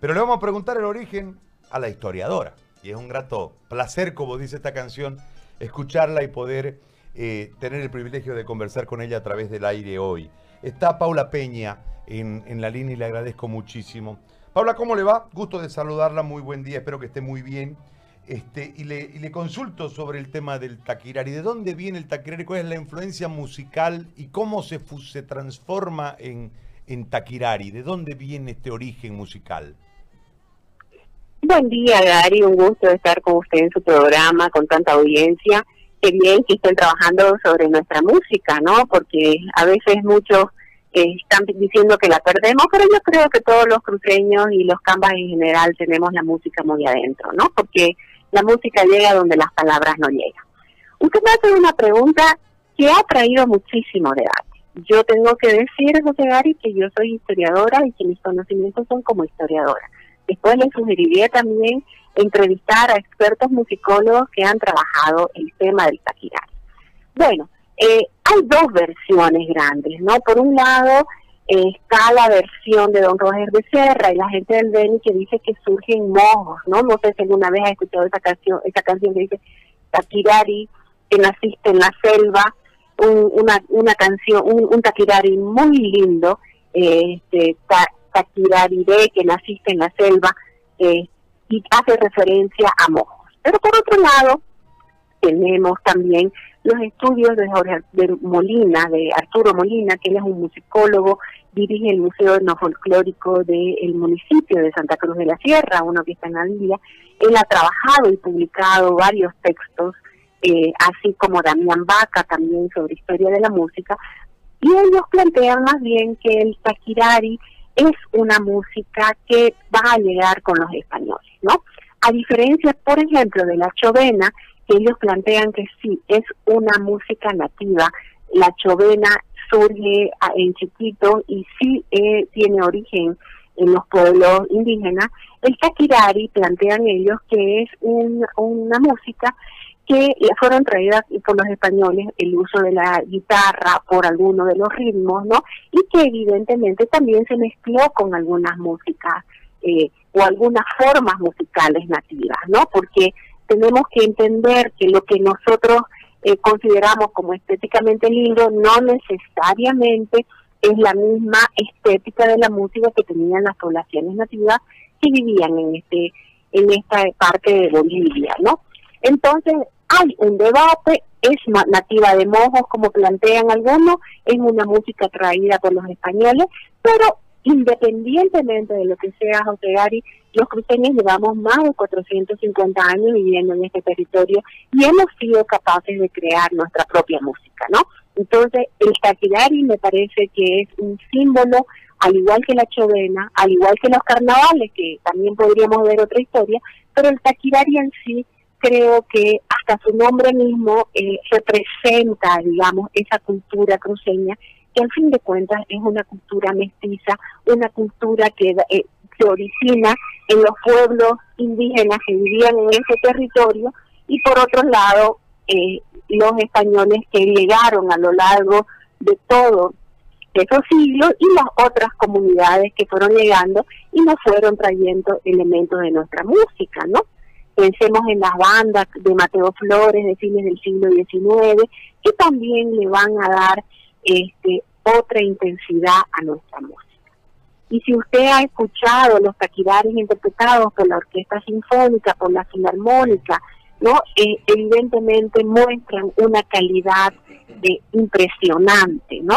Pero le vamos a preguntar el origen a la historiadora. Y es un grato placer, como dice esta canción, escucharla y poder eh, tener el privilegio de conversar con ella a través del aire hoy. Está Paula Peña en, la línea y le agradezco muchísimo. Paula, ¿cómo le va? Gusto de saludarla, muy buen día, espero que esté muy bien. Este, y, le, consulto sobre el tema del taquirari. ¿De dónde viene el taquirari? ¿Cuál es la influencia musical y cómo se, se transforma en, en taquirari? ¿De dónde viene este origen musical? Buen día, Gary. Un gusto estar con usted en su programa, con tanta audiencia. Qué bien que estén trabajando sobre nuestra música, ¿no? Porque a veces muchos eh, están diciendo que la perdemos, pero yo creo que todos los cruceños y los cambas en general tenemos la música muy adentro, ¿no? Porque la música llega donde las palabras no llegan. Usted me hace una pregunta que ha traído muchísimo debate. Yo tengo que decir, José Gary, que yo soy historiadora y que mis conocimientos son como historiadora. Después le sugeriría también entrevistar a expertos musicólogos que han trabajado el tema del taquirari. Bueno, eh, hay dos versiones grandes, ¿no? Por un lado eh, está la versión de don Roger Becerra y la gente del Beni que dice que surgen mojos, ¿no? No sé si alguna vez ha escuchado esa canción, esa canción que dice Taquirari, que naciste en la selva, un, una, una canción, un, un taquirari muy lindo, eh, este, ta, que naciste en la selva, eh, y hace referencia a mojos. Pero por otro lado, tenemos también los estudios de, Jorge, de Molina, de Arturo Molina, que él es un musicólogo, dirige el Museo Etnofolclórico del municipio de Santa Cruz de la Sierra, uno que está en Alvilla. Él ha trabajado y publicado varios textos, eh, así como Damián Vaca también sobre historia de la música, y ellos plantean más bien que el taquirari es una música que va a llegar con los españoles, ¿no? A diferencia, por ejemplo, de la chovena, que ellos plantean que sí, es una música nativa. La chovena surge en chiquito y sí eh, tiene origen en los pueblos indígenas. El taquirari plantean ellos que es un, una música que fueron traídas por los españoles el uso de la guitarra por algunos de los ritmos, ¿no? Y que evidentemente también se mezcló con algunas músicas eh, o algunas formas musicales nativas, ¿no? Porque tenemos que entender que lo que nosotros eh, consideramos como estéticamente lindo no necesariamente es la misma estética de la música que tenían las poblaciones nativas que vivían en este en esta parte de Bolivia, ¿no? Entonces hay un debate, es nativa de mojos como plantean algunos, es una música traída por los españoles, pero independientemente de lo que sea José Gari, los cruceños llevamos más de 450 años viviendo en este territorio y hemos sido capaces de crear nuestra propia música, ¿no? Entonces, el taquirari me parece que es un símbolo, al igual que la chovena, al igual que los carnavales, que también podríamos ver otra historia, pero el taquirari en sí creo que hasta su nombre mismo eh, representa, digamos, esa cultura cruceña que al fin de cuentas es una cultura mestiza, una cultura que eh, se origina en los pueblos indígenas que vivían en ese territorio y por otro lado eh, los españoles que llegaron a lo largo de todo esos siglos y las otras comunidades que fueron llegando y nos fueron trayendo elementos de nuestra música, ¿no? Pensemos en las bandas de Mateo Flores de fines del siglo XIX, que también le van a dar este otra intensidad a nuestra música. Y si usted ha escuchado los taquirares interpretados por la Orquesta Sinfónica, por la Filarmónica, ¿no? Eh, evidentemente muestran una calidad de impresionante, ¿no?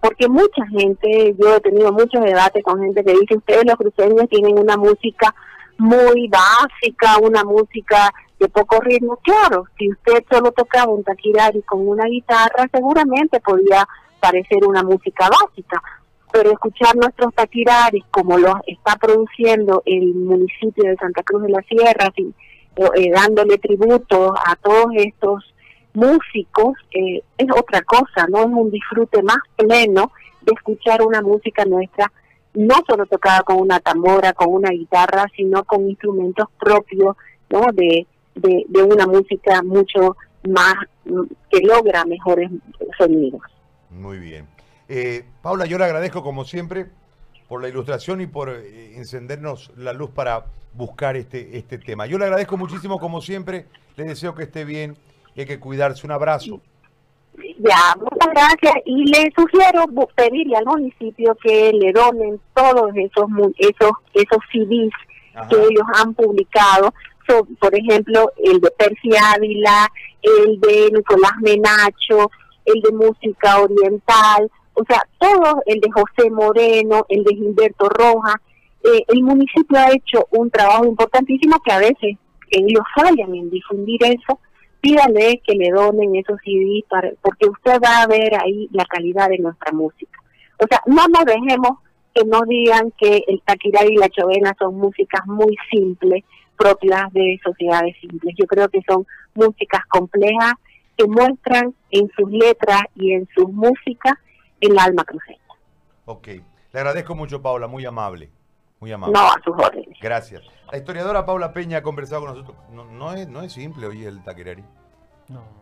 Porque mucha gente, yo he tenido muchos debates con gente que dice, ustedes los cruceños tienen una música muy básica, una música de poco ritmo. Claro, si usted solo tocaba un taquirari con una guitarra, seguramente podía parecer una música básica, pero escuchar nuestros taquiraris como los está produciendo el municipio de Santa Cruz de la Sierra, sin, eh, dándole tributo a todos estos músicos, eh, es otra cosa, ¿no? Es un disfrute más pleno de escuchar una música nuestra, no solo tocada con una tambora, con una guitarra, sino con instrumentos propios, ¿no? De, de, una música mucho más, que logra mejores sonidos. Muy bien. Eh, Paula, yo le agradezco como siempre por la ilustración y por eh, encendernos la luz para buscar este, este tema. Yo le agradezco muchísimo, como siempre, le deseo que esté bien y hay que cuidarse. Un abrazo. Ya, muchas gracias. Y le sugiero pedirle al municipio que le donen todos esos esos esos CDs que ellos han publicado. por ejemplo, el de Percy Ávila, el de Nicolás Menacho, el de música oriental, o sea, todo el de José Moreno, el de Gilberto Roja. Eh, el municipio ha hecho un trabajo importantísimo que a veces ellos fallan en difundir eso pídale que le donen esos para, porque usted va a ver ahí la calidad de nuestra música. O sea, no nos dejemos que nos digan que el taquirá y la chovena son músicas muy simples, propias de sociedades simples. Yo creo que son músicas complejas que muestran en sus letras y en sus músicas el alma cruceña. Ok, le agradezco mucho Paula, muy amable. Muy amable. No, a sus órdenes. Gracias. La historiadora Paula Peña ha conversado con nosotros. No, no, es, no es simple hoy el taquerari. No.